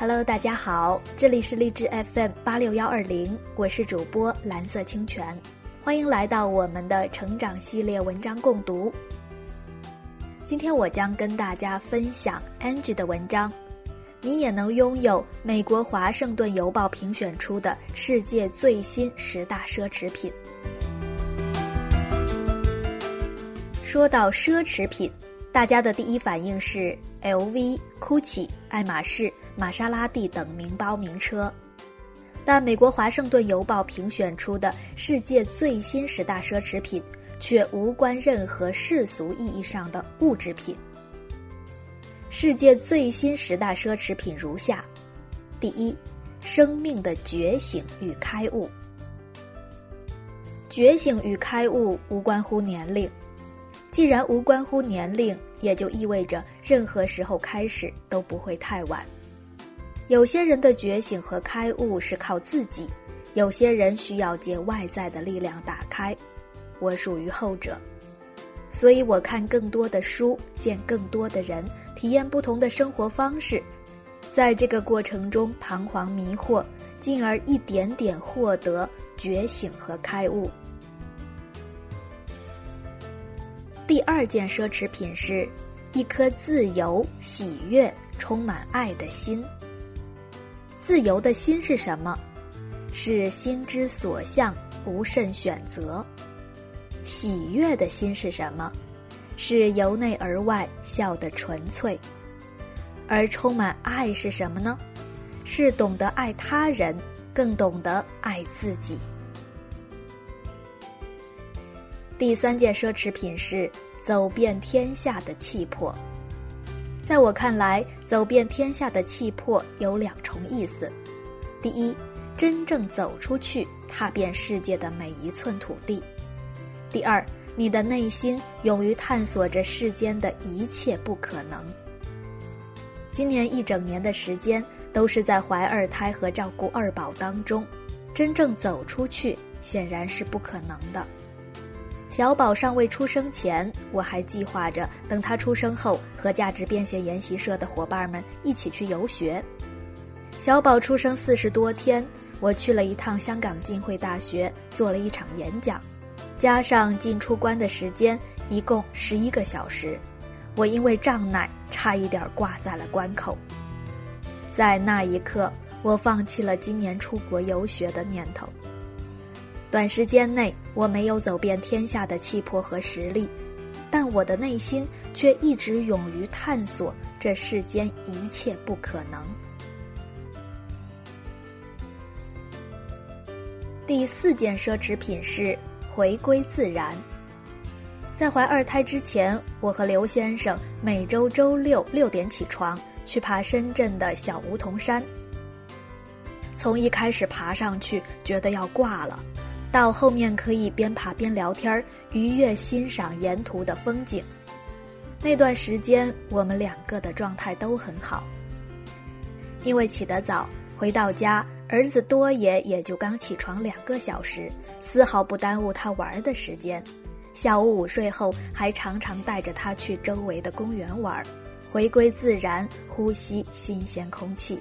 Hello，大家好，这里是励志 FM 八六幺二零，我是主播蓝色清泉，欢迎来到我们的成长系列文章共读。今天我将跟大家分享 Angie 的文章，你也能拥有美国华盛顿邮报评选出的世界最新十大奢侈品。说到奢侈品。大家的第一反应是 LV、GUCCI、爱马仕、玛莎拉蒂等名包名车，但美国华盛顿邮报评选出的世界最新十大奢侈品，却无关任何世俗意义上的物质品。世界最新十大奢侈品如下：第一，生命的觉醒与开悟。觉醒与开悟无关乎年龄。既然无关乎年龄，也就意味着任何时候开始都不会太晚。有些人的觉醒和开悟是靠自己，有些人需要借外在的力量打开。我属于后者，所以我看更多的书，见更多的人，体验不同的生活方式，在这个过程中彷徨迷惑，进而一点点获得觉醒和开悟。第二件奢侈品是，一颗自由、喜悦、充满爱的心。自由的心是什么？是心之所向，不甚选择。喜悦的心是什么？是由内而外笑得纯粹。而充满爱是什么呢？是懂得爱他人，更懂得爱自己。第三件奢侈品是走遍天下的气魄。在我看来，走遍天下的气魄有两重意思：第一，真正走出去，踏遍世界的每一寸土地；第二，你的内心勇于探索着世间的一切不可能。今年一整年的时间都是在怀二胎和照顾二宝当中，真正走出去显然是不可能的。小宝尚未出生前，我还计划着等他出生后和价值变现研习社的伙伴们一起去游学。小宝出生四十多天，我去了一趟香港浸会大学做了一场演讲，加上进出关的时间，一共十一个小时。我因为胀奶，差一点挂在了关口。在那一刻，我放弃了今年出国游学的念头。短时间内，我没有走遍天下的气魄和实力，但我的内心却一直勇于探索这世间一切不可能。第四件奢侈品是回归自然。在怀二胎之前，我和刘先生每周周六六点起床去爬深圳的小梧桐山。从一开始爬上去，觉得要挂了。到后面可以边爬边聊天，愉悦欣赏沿途的风景。那段时间，我们两个的状态都很好。因为起得早，回到家，儿子多爷也就刚起床两个小时，丝毫不耽误他玩的时间。下午午睡后，还常常带着他去周围的公园玩，回归自然，呼吸新鲜空气。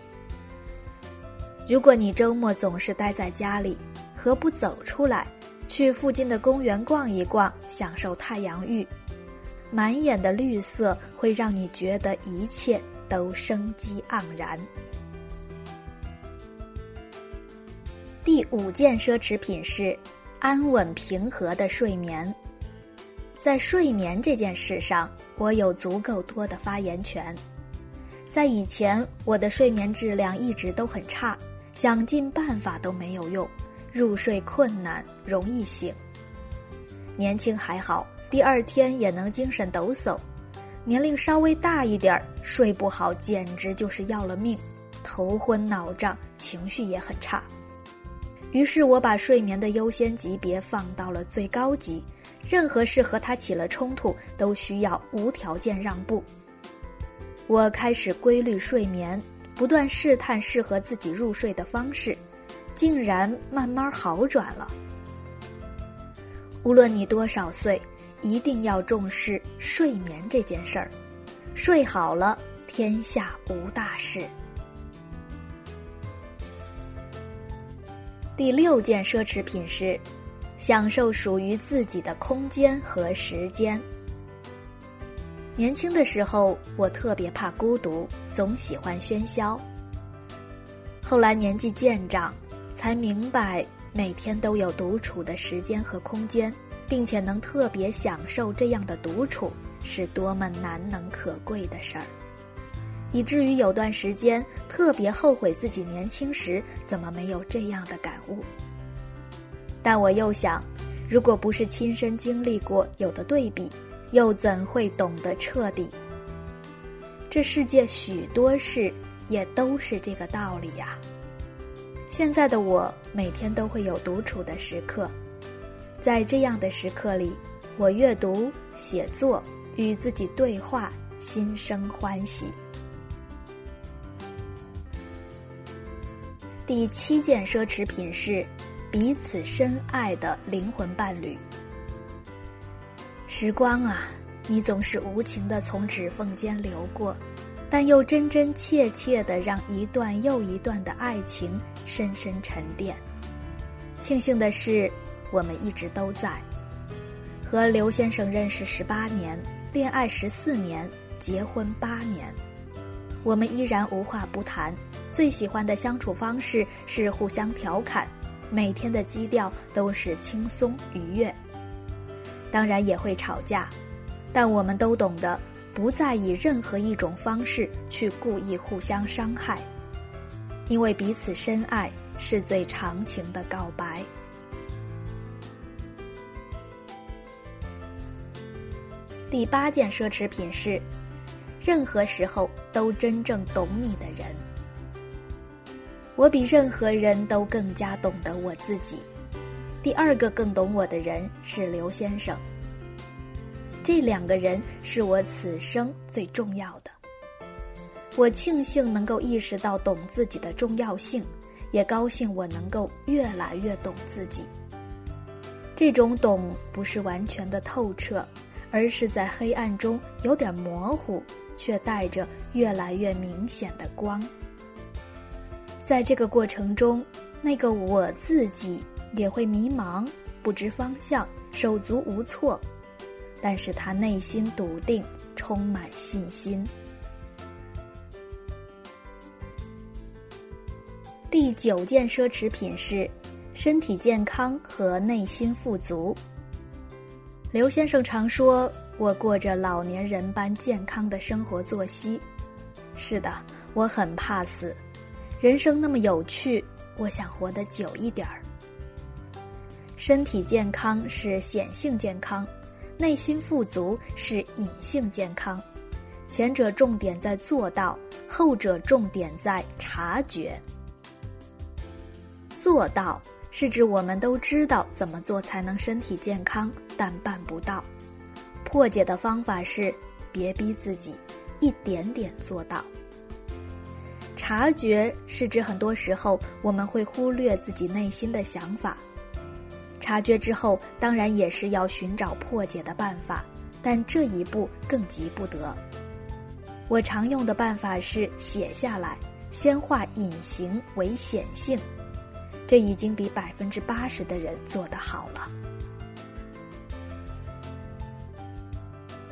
如果你周末总是待在家里，何不走出来，去附近的公园逛一逛，享受太阳浴？满眼的绿色会让你觉得一切都生机盎然。第五件奢侈品是安稳平和的睡眠。在睡眠这件事上，我有足够多的发言权。在以前，我的睡眠质量一直都很差，想尽办法都没有用。入睡困难，容易醒。年轻还好，第二天也能精神抖擞；年龄稍微大一点儿，睡不好简直就是要了命，头昏脑胀，情绪也很差。于是我把睡眠的优先级别放到了最高级，任何事和他起了冲突，都需要无条件让步。我开始规律睡眠，不断试探适合自己入睡的方式。竟然慢慢好转了。无论你多少岁一定要重视睡眠这件事儿睡好了天下无大事。第六件奢侈品是享受属于自己的空间和时间。年轻的时候我特别怕孤独总喜欢喧嚣。后来年纪渐长才明白每天都有独处的时间和空间，并且能特别享受这样的独处，是多么难能可贵的事儿。以至于有段时间特别后悔自己年轻时怎么没有这样的感悟。但我又想，如果不是亲身经历过，有的对比。又怎会懂得彻底？这世界许多事也都是这个道理呀。现在的我每天都会有独处的时刻，在这样的时刻里，我阅读、写作、与自己对话，心生欢喜。第七件奢侈品是彼此深爱的灵魂伴侣。时光啊，你总是无情的从指缝间流过，但又真真切切的让一段又一段的爱情深深沉淀。庆幸的是，我们一直都在。和刘先生认识十八年，恋爱十四年，结婚八年，我们依然无话不谈。最喜欢的相处方式是互相调侃，每天的基调都是轻松愉悦。当然也会吵架，但我们都懂得不再以任何一种方式去故意互相伤害，因为彼此深爱是最长情的告白。第八件奢侈品是，任何时候都真正懂你的人。我比任何人都更加懂得我自己。第二个更懂我的人是刘先生。这两个人是我此生最重要的。我庆幸能够意识到懂自己的重要性，也高兴我能够越来越懂自己。这种懂不是完全的透彻，而是在黑暗中有点模糊，却带着越来越明显的光。在这个过程中，那个我自己。也会迷茫，不知方向，手足无措，但是他内心笃定，充满信心。第九件奢侈品是身体健康和内心富足。刘先生常说：“我过着老年人般健康的生活作息。”是的，我很怕死，人生那么有趣，我想活得久一点儿。身体健康是显性健康，内心富足是隐性健康。前者重点在做到，后者重点在察觉。做到是指我们都知道怎么做才能身体健康，但办不到。破解的方法是别逼自己，一点点做到。察觉是指很多时候我们会忽略自己内心的想法。察觉之后，当然也是要寻找破解的办法，但这一步更急不得。我常用的办法是写下来，先化隐形为显性，这已经比百分之八十的人做得好了。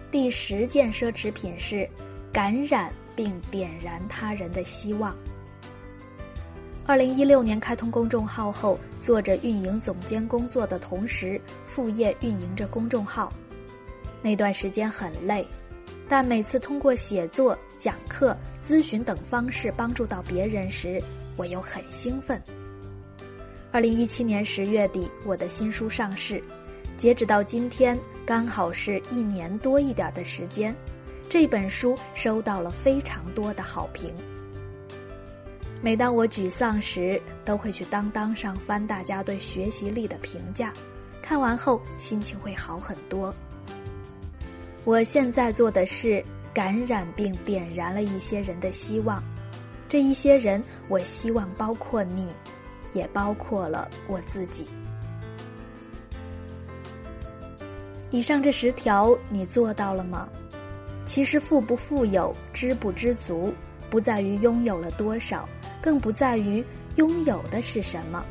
第十件奢侈品是感染并点燃他人的希望。二零一六年开通公众号后，做着运营总监工作的同时，副业运营着公众号。那段时间很累，但每次通过写作、讲课、咨询等方式帮助到别人时，我又很兴奋。二零一七年十月底，我的新书上市，截止到今天，刚好是一年多一点的时间。这本书收到了非常多的好评。每当我沮丧时，都会去当当上翻大家对学习力的评价，看完后心情会好很多。我现在做的是感染并点燃了一些人的希望，这一些人，我希望包括你，也包括了我自己。以上这十条你做到了吗？其实富不富有、知不知足，不在于拥有了多少。更不在于拥有的是什么，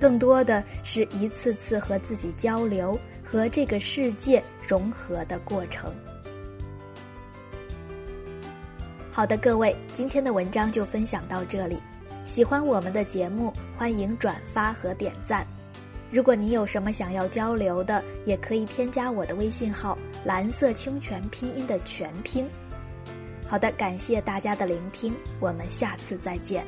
更多的是一次次和自己交流、和这个世界融合的过程。好的，各位，今天的文章就分享到这里。喜欢我们的节目，欢迎转发和点赞。如果你有什么想要交流的，也可以添加我的微信号“蓝色清泉拼音”的全拼。好的，感谢大家的聆听，我们下次再见。